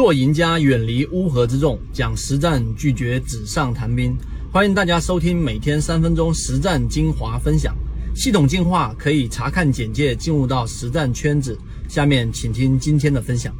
做赢家，远离乌合之众，讲实战，拒绝纸上谈兵。欢迎大家收听每天三分钟实战精华分享，系统进化可以查看简介进入到实战圈子。下面请听今天的分享。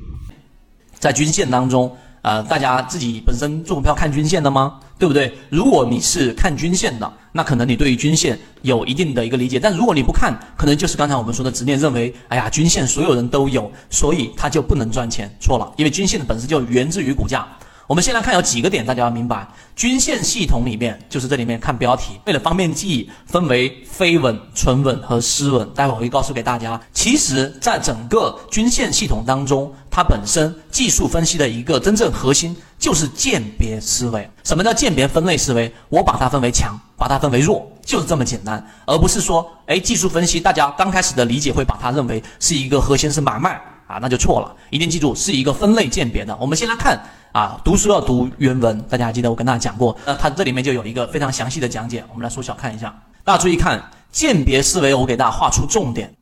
在均线当中。呃，大家自己本身做股票看均线的吗？对不对？如果你是看均线的，那可能你对于均线有一定的一个理解。但如果你不看，可能就是刚才我们说的执念，认为，哎呀，均线所有人都有，所以它就不能赚钱。错了，因为均线的本身就源自于股价。我们先来看有几个点，大家要明白，均线系统里面就是这里面看标题，为了方便记忆，分为飞稳、纯稳和失稳。待会儿我会告诉给大家，其实在整个均线系统当中，它本身技术分析的一个真正核心就是鉴别思维。什么叫鉴别分类思维？我把它分为强，把它分为弱，就是这么简单，而不是说，哎，技术分析大家刚开始的理解会把它认为是一个核心是买卖啊，那就错了。一定记住，是一个分类鉴别的。我们先来看。啊，读书要读原文，大家还记得我跟大家讲过，那它这里面就有一个非常详细的讲解，我们来缩小看一下。大家注意看，鉴别思维，我给大家画出重点。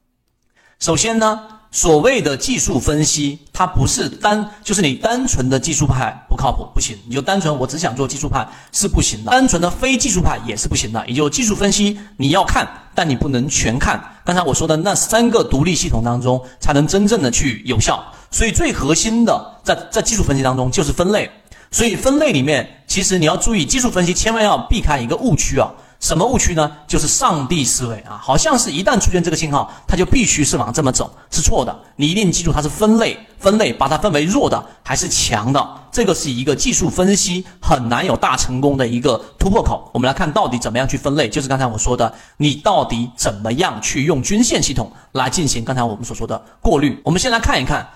首先呢，所谓的技术分析，它不是单，就是你单纯的技术派不靠谱，不行，你就单纯我只想做技术派是不行的，单纯的非技术派也是不行的。也就技术分析你要看，但你不能全看。刚才我说的那三个独立系统当中，才能真正的去有效。所以最核心的，在在技术分析当中就是分类。所以分类里面，其实你要注意，技术分析千万要避开一个误区啊。什么误区呢？就是上帝思维啊，好像是一旦出现这个信号，它就必须是往这么走，是错的。你一定记住，它是分类，分类把它分为弱的还是强的，这个是一个技术分析很难有大成功的一个突破口。我们来看到底怎么样去分类，就是刚才我说的，你到底怎么样去用均线系统来进行刚才我们所说的过滤。我们先来看一看。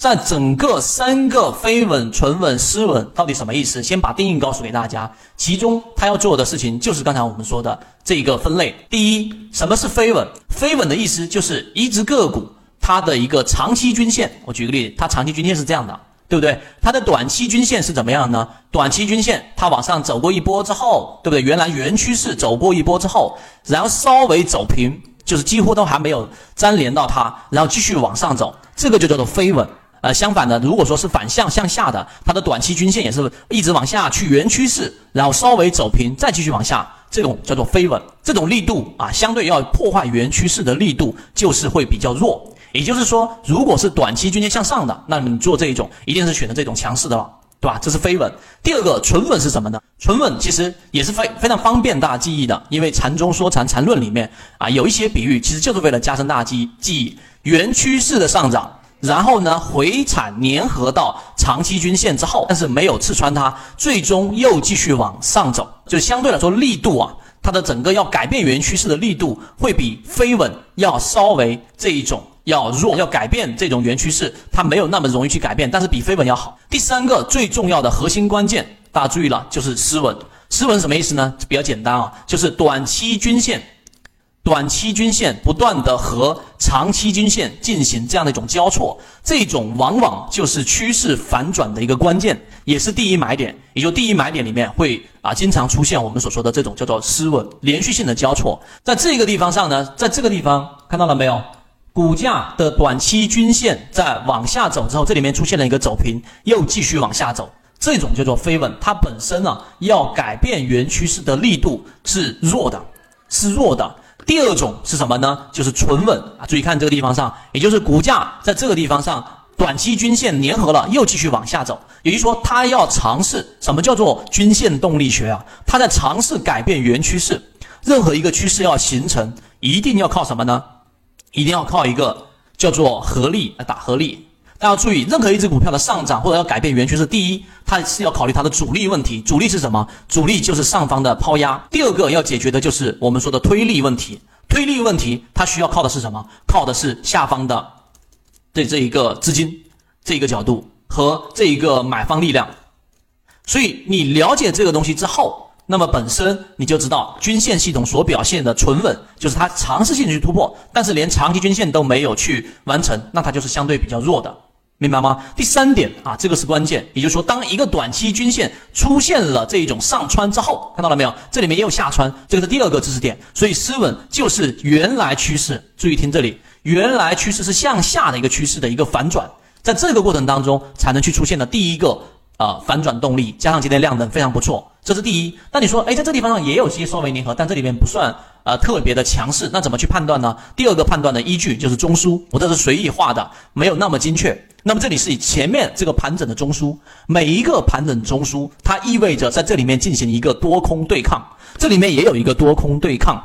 在整个三个飞稳、纯稳、失稳到底什么意思？先把定义告诉给大家。其中他要做的事情就是刚才我们说的这一个分类。第一，什么是飞稳？飞稳的意思就是一只个股它的一个长期均线。我举个例子，它长期均线是这样的，对不对？它的短期均线是怎么样呢？短期均线它往上走过一波之后，对不对？原来原趋势走过一波之后，然后稍微走平，就是几乎都还没有粘连到它，然后继续往上走，这个就叫做飞稳。呃，相反的，如果说是反向向下的，它的短期均线也是一直往下去原趋势，然后稍微走平，再继续往下，这种叫做飞稳，这种力度啊，相对要破坏原趋势的力度就是会比较弱。也就是说，如果是短期均线向上的，那么你做这一种一定是选择这种强势的了，对吧？这是飞稳。第二个纯稳是什么呢？纯稳其实也是非非常方便大家记忆的，因为禅中说禅禅论里面啊有一些比喻，其实就是为了加深大家记记忆，原趋势的上涨。然后呢，回踩粘合到长期均线之后，但是没有刺穿它，最终又继续往上走，就相对来说力度啊，它的整个要改变原趋势的力度会比飞稳要稍微这一种要弱，要改变这种原趋势，它没有那么容易去改变，但是比飞稳要好。第三个最重要的核心关键，大家注意了，就是失稳。失稳什么意思呢？比较简单啊，就是短期均线。短期均线不断的和长期均线进行这样的一种交错，这种往往就是趋势反转的一个关键，也是第一买点。也就第一买点里面会啊经常出现我们所说的这种叫做失稳连续性的交错。在这个地方上呢，在这个地方看到了没有？股价的短期均线在往下走之后，这里面出现了一个走平，又继续往下走，这种叫做飞稳。它本身呢要改变原趋势的力度是弱的，是弱的。第二种是什么呢？就是纯稳啊！注意看这个地方上，也就是股价在这个地方上，短期均线粘合了，又继续往下走。也就是说，它要尝试什么叫做均线动力学啊？它在尝试改变原趋势。任何一个趋势要形成，一定要靠什么呢？一定要靠一个叫做合力来打合力。大家要注意，任何一只股票的上涨或者要改变原趋势，第一，它是要考虑它的阻力问题。阻力是什么？阻力就是上方的抛压。第二个要解决的就是我们说的推力问题。推力问题，它需要靠的是什么？靠的是下方的这这一个资金这一个角度和这一个买方力量。所以你了解这个东西之后。那么本身你就知道均线系统所表现的纯稳，就是它尝试性去突破，但是连长期均线都没有去完成，那它就是相对比较弱的，明白吗？第三点啊，这个是关键，也就是说，当一个短期均线出现了这一种上穿之后，看到了没有？这里面也有下穿，这个是第二个知识点。所以失稳就是原来趋势，注意听这里，原来趋势是向下的一个趋势的一个反转。在这个过程当中才能去出现的第一个呃反转动力，加上今天量能非常不错，这是第一。那你说，哎，在这地方上也有些缩尾粘合，但这里面不算呃特别的强势，那怎么去判断呢？第二个判断的依据就是中枢，我这是随意画的，没有那么精确。那么这里是以前面这个盘整的中枢，每一个盘整中枢，它意味着在这里面进行一个多空对抗，这里面也有一个多空对抗。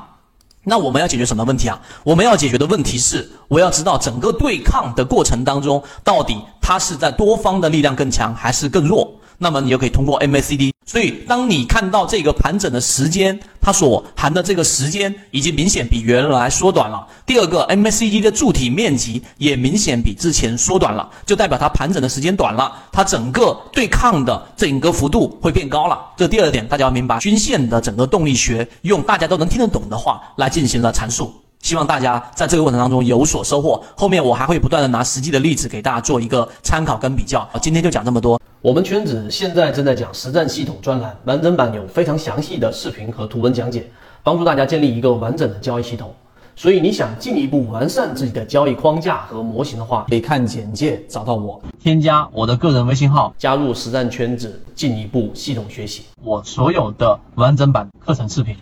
那我们要解决什么问题啊？我们要解决的问题是，我要知道整个对抗的过程当中，到底它是在多方的力量更强还是更弱？那么你就可以通过 MACD。所以，当你看到这个盘整的时间，它所含的这个时间已经明显比原来缩短了。第二个，MACD 的柱体面积也明显比之前缩短了，就代表它盘整的时间短了，它整个对抗的整个幅度会变高了。这第二点，大家要明白均线的整个动力学，用大家都能听得懂的话来进行了阐述。希望大家在这个过程当中有所收获。后面我还会不断的拿实际的例子给大家做一个参考跟比较。今天就讲这么多。我们圈子现在正在讲实战系统专栏，完整版有非常详细的视频和图文讲解，帮助大家建立一个完整的交易系统。所以你想进一步完善自己的交易框架和模型的话，可以看简介找到我，添加我的个人微信号，加入实战圈子，进一步系统学习我所有的完整版课程视频。